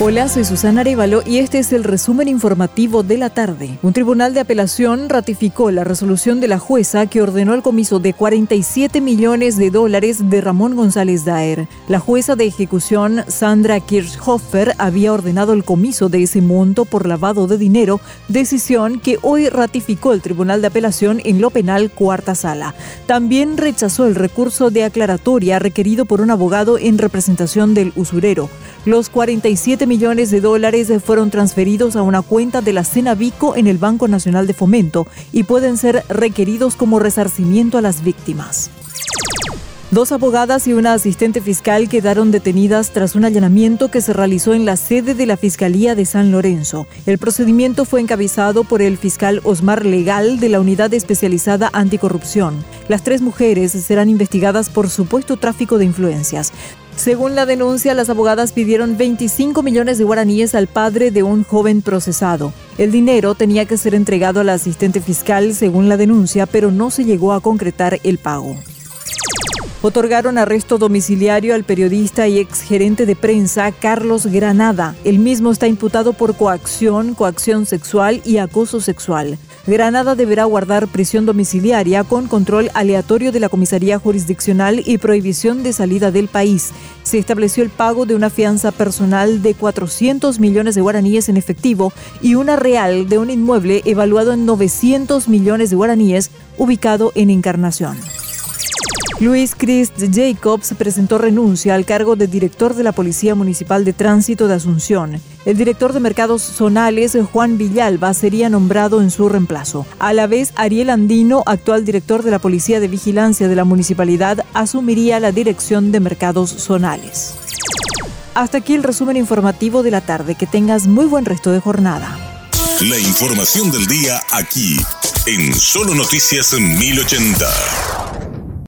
Hola, soy Susana Arevalo y este es el resumen informativo de la tarde. Un tribunal de apelación ratificó la resolución de la jueza que ordenó el comiso de 47 millones de dólares de Ramón González Daer. La jueza de ejecución, Sandra Kirchhofer, había ordenado el comiso de ese monto por lavado de dinero, decisión que hoy ratificó el tribunal de apelación en lo penal cuarta sala. También rechazó el recurso de aclaratoria requerido por un abogado en representación del usurero. Los 47 millones de dólares fueron transferidos a una cuenta de la Cenavico en el Banco Nacional de Fomento y pueden ser requeridos como resarcimiento a las víctimas. Dos abogadas y una asistente fiscal quedaron detenidas tras un allanamiento que se realizó en la sede de la Fiscalía de San Lorenzo. El procedimiento fue encabezado por el fiscal Osmar Legal de la Unidad Especializada Anticorrupción. Las tres mujeres serán investigadas por supuesto tráfico de influencias. Según la denuncia, las abogadas pidieron 25 millones de guaraníes al padre de un joven procesado. El dinero tenía que ser entregado al asistente fiscal según la denuncia, pero no se llegó a concretar el pago otorgaron arresto domiciliario al periodista y exgerente de prensa Carlos Granada. El mismo está imputado por coacción, coacción sexual y acoso sexual. Granada deberá guardar prisión domiciliaria con control aleatorio de la comisaría jurisdiccional y prohibición de salida del país. Se estableció el pago de una fianza personal de 400 millones de guaraníes en efectivo y una real de un inmueble evaluado en 900 millones de guaraníes ubicado en Encarnación. Luis Christ Jacobs presentó renuncia al cargo de director de la Policía Municipal de Tránsito de Asunción. El director de mercados zonales, Juan Villalba, sería nombrado en su reemplazo. A la vez, Ariel Andino, actual director de la Policía de Vigilancia de la Municipalidad, asumiría la dirección de mercados zonales. Hasta aquí el resumen informativo de la tarde. Que tengas muy buen resto de jornada. La información del día aquí, en Solo Noticias 1080.